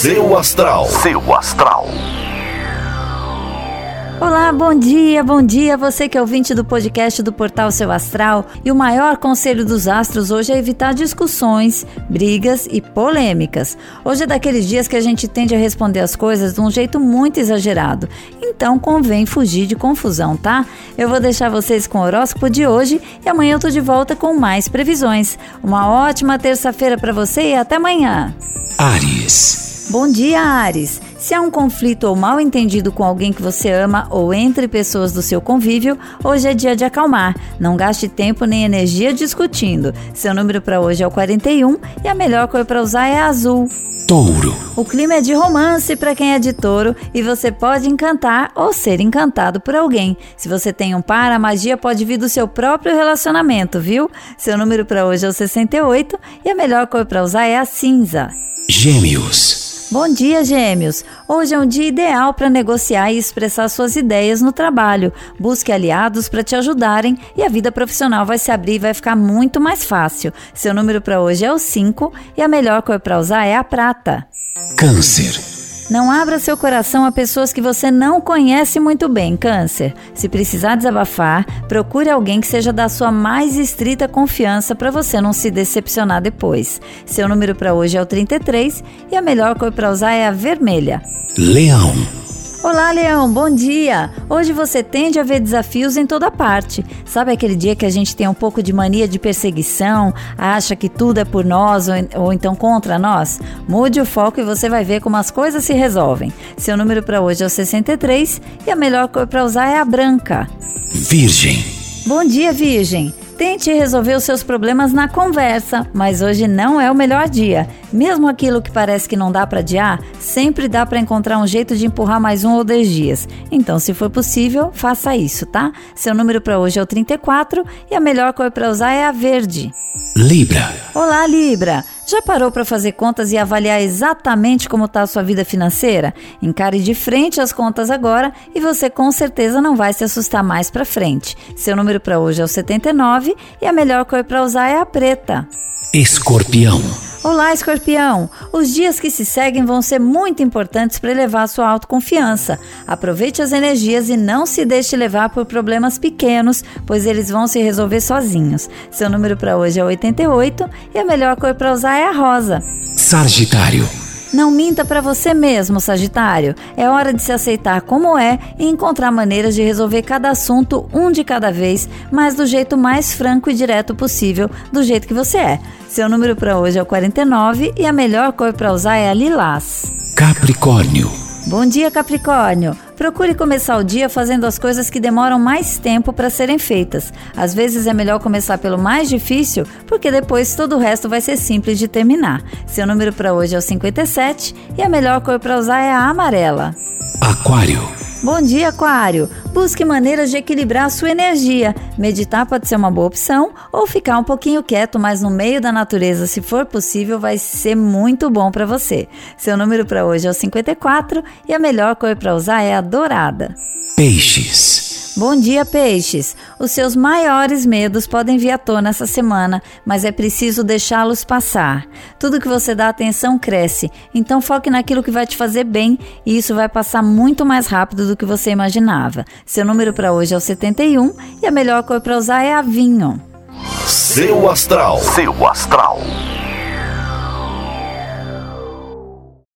Seu astral. Seu astral. Olá, bom dia, bom dia, você que é ouvinte do podcast do Portal Seu Astral. E o maior conselho dos astros hoje é evitar discussões, brigas e polêmicas. Hoje é daqueles dias que a gente tende a responder as coisas de um jeito muito exagerado. Então convém fugir de confusão, tá? Eu vou deixar vocês com o horóscopo de hoje e amanhã eu tô de volta com mais previsões. Uma ótima terça-feira para você e até amanhã. Ares. Bom dia, Ares. Se há um conflito ou mal entendido com alguém que você ama ou entre pessoas do seu convívio, hoje é dia de acalmar. Não gaste tempo nem energia discutindo. Seu número para hoje é o 41 e a melhor cor para usar é azul. Touro. O clima é de romance para quem é de touro e você pode encantar ou ser encantado por alguém. Se você tem um par, a magia pode vir do seu próprio relacionamento, viu? Seu número para hoje é o 68 e a melhor cor para usar é a cinza. Gêmeos. Bom dia, Gêmeos! Hoje é um dia ideal para negociar e expressar suas ideias no trabalho. Busque aliados para te ajudarem e a vida profissional vai se abrir e vai ficar muito mais fácil. Seu número para hoje é o 5 e a melhor cor para usar é a prata. Câncer. Não abra seu coração a pessoas que você não conhece muito bem, Câncer. Se precisar desabafar, procure alguém que seja da sua mais estrita confiança para você não se decepcionar depois. Seu número para hoje é o 33 e a melhor cor para usar é a vermelha. Leão. Olá, Leão, bom dia! Hoje você tende a ver desafios em toda parte. Sabe aquele dia que a gente tem um pouco de mania de perseguição, acha que tudo é por nós ou, ou então contra nós? Mude o foco e você vai ver como as coisas se resolvem. Seu número para hoje é o 63 e a melhor cor para usar é a branca. Virgem. Bom dia, Virgem! Tente resolver os seus problemas na conversa, mas hoje não é o melhor dia. Mesmo aquilo que parece que não dá para adiar, sempre dá para encontrar um jeito de empurrar mais um ou dois dias. Então, se for possível, faça isso, tá? Seu número para hoje é o 34 e a melhor cor para usar é a verde. Libra. Olá, Libra! Já parou para fazer contas e avaliar exatamente como está a sua vida financeira? Encare de frente as contas agora e você com certeza não vai se assustar mais para frente. Seu número para hoje é o 79 e a melhor cor para usar é a preta. Escorpião. Olá, escorpião! Os dias que se seguem vão ser muito importantes para elevar sua autoconfiança. Aproveite as energias e não se deixe levar por problemas pequenos, pois eles vão se resolver sozinhos. Seu número para hoje é 88 e a melhor cor para usar é a rosa. Sagitário. Não minta para você mesmo, Sagitário. É hora de se aceitar como é e encontrar maneiras de resolver cada assunto um de cada vez, mas do jeito mais franco e direto possível, do jeito que você é. Seu número para hoje é o 49 e a melhor cor para usar é a lilás. Capricórnio. Bom dia, Capricórnio. Procure começar o dia fazendo as coisas que demoram mais tempo para serem feitas. Às vezes é melhor começar pelo mais difícil, porque depois todo o resto vai ser simples de terminar. Seu número para hoje é o 57 e a melhor cor para usar é a amarela. Aquário. Bom dia, Aquário! Busque maneiras de equilibrar a sua energia. Meditar pode ser uma boa opção ou ficar um pouquinho quieto, mas no meio da natureza, se for possível, vai ser muito bom para você. Seu número para hoje é o 54 e a melhor cor para usar é a dourada. Peixes. Bom dia, peixes! Os seus maiores medos podem vir à tona essa semana, mas é preciso deixá-los passar. Tudo que você dá atenção cresce, então foque naquilo que vai te fazer bem e isso vai passar muito mais rápido do que você imaginava. Seu número para hoje é o 71 e a melhor cor para usar é a vinho. Seu astral. Seu astral.